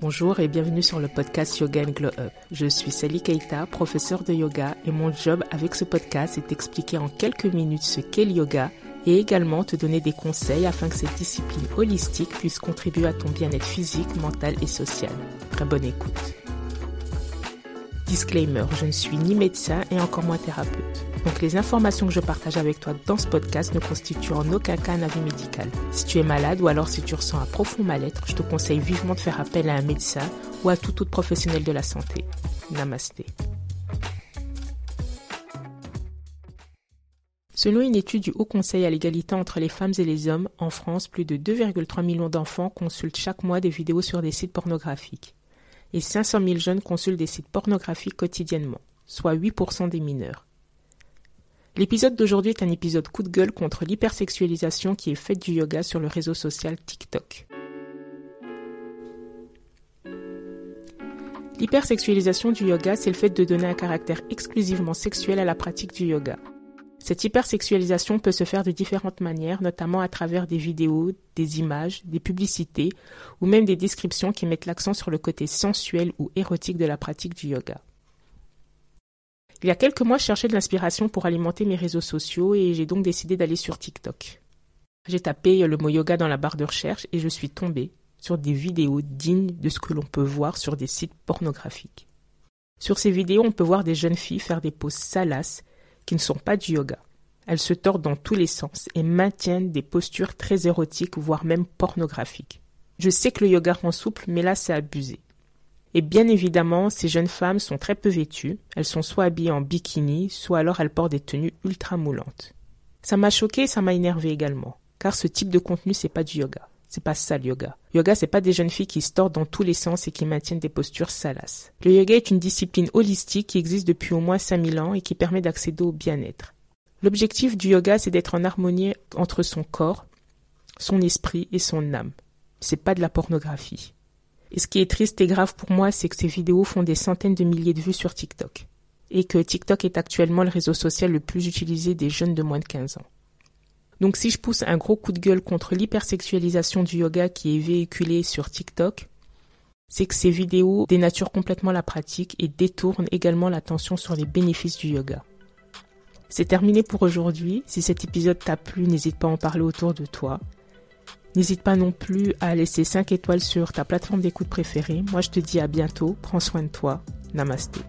Bonjour et bienvenue sur le podcast Yoga and Glow Up. Je suis Sally Keita, professeure de yoga et mon job avec ce podcast est d'expliquer en quelques minutes ce qu'est le yoga et également te donner des conseils afin que cette discipline holistique puisse contribuer à ton bien-être physique, mental et social. Très bonne écoute. Disclaimer, je ne suis ni médecin et encore moins thérapeute. Donc les informations que je partage avec toi dans ce podcast ne constituent en aucun cas un avis médical. Si tu es malade ou alors si tu ressens un profond mal-être, je te conseille vivement de faire appel à un médecin ou à tout autre professionnel de la santé. Namasté. Selon une étude du Haut Conseil à l'égalité entre les femmes et les hommes, en France, plus de 2,3 millions d'enfants consultent chaque mois des vidéos sur des sites pornographiques. Et 500 000 jeunes consultent des sites pornographiques quotidiennement, soit 8% des mineurs. L'épisode d'aujourd'hui est un épisode coup de gueule contre l'hypersexualisation qui est faite du yoga sur le réseau social TikTok. L'hypersexualisation du yoga, c'est le fait de donner un caractère exclusivement sexuel à la pratique du yoga. Cette hypersexualisation peut se faire de différentes manières, notamment à travers des vidéos, des images, des publicités ou même des descriptions qui mettent l'accent sur le côté sensuel ou érotique de la pratique du yoga. Il y a quelques mois, je cherchais de l'inspiration pour alimenter mes réseaux sociaux et j'ai donc décidé d'aller sur TikTok. J'ai tapé le mot yoga dans la barre de recherche et je suis tombée sur des vidéos dignes de ce que l'on peut voir sur des sites pornographiques. Sur ces vidéos, on peut voir des jeunes filles faire des poses salaces qui ne sont pas du yoga. Elles se tordent dans tous les sens et maintiennent des postures très érotiques, voire même pornographiques. Je sais que le yoga rend souple, mais là c'est abusé. Et bien évidemment, ces jeunes femmes sont très peu vêtues. Elles sont soit habillées en bikini, soit alors elles portent des tenues ultra moulantes. Ça m'a choqué et ça m'a énervé également. Car ce type de contenu, c'est pas du yoga. C'est pas ça le yoga. Yoga, c'est pas des jeunes filles qui se tordent dans tous les sens et qui maintiennent des postures salaces. Le yoga est une discipline holistique qui existe depuis au moins 5000 ans et qui permet d'accéder au bien-être. L'objectif du yoga, c'est d'être en harmonie entre son corps, son esprit et son âme. C'est pas de la pornographie. Et ce qui est triste et grave pour moi, c'est que ces vidéos font des centaines de milliers de vues sur TikTok. Et que TikTok est actuellement le réseau social le plus utilisé des jeunes de moins de 15 ans. Donc si je pousse un gros coup de gueule contre l'hypersexualisation du yoga qui est véhiculée sur TikTok, c'est que ces vidéos dénaturent complètement la pratique et détournent également l'attention sur les bénéfices du yoga. C'est terminé pour aujourd'hui. Si cet épisode t'a plu, n'hésite pas à en parler autour de toi. N'hésite pas non plus à laisser 5 étoiles sur ta plateforme d'écoute préférée. Moi, je te dis à bientôt. Prends soin de toi. Namasté.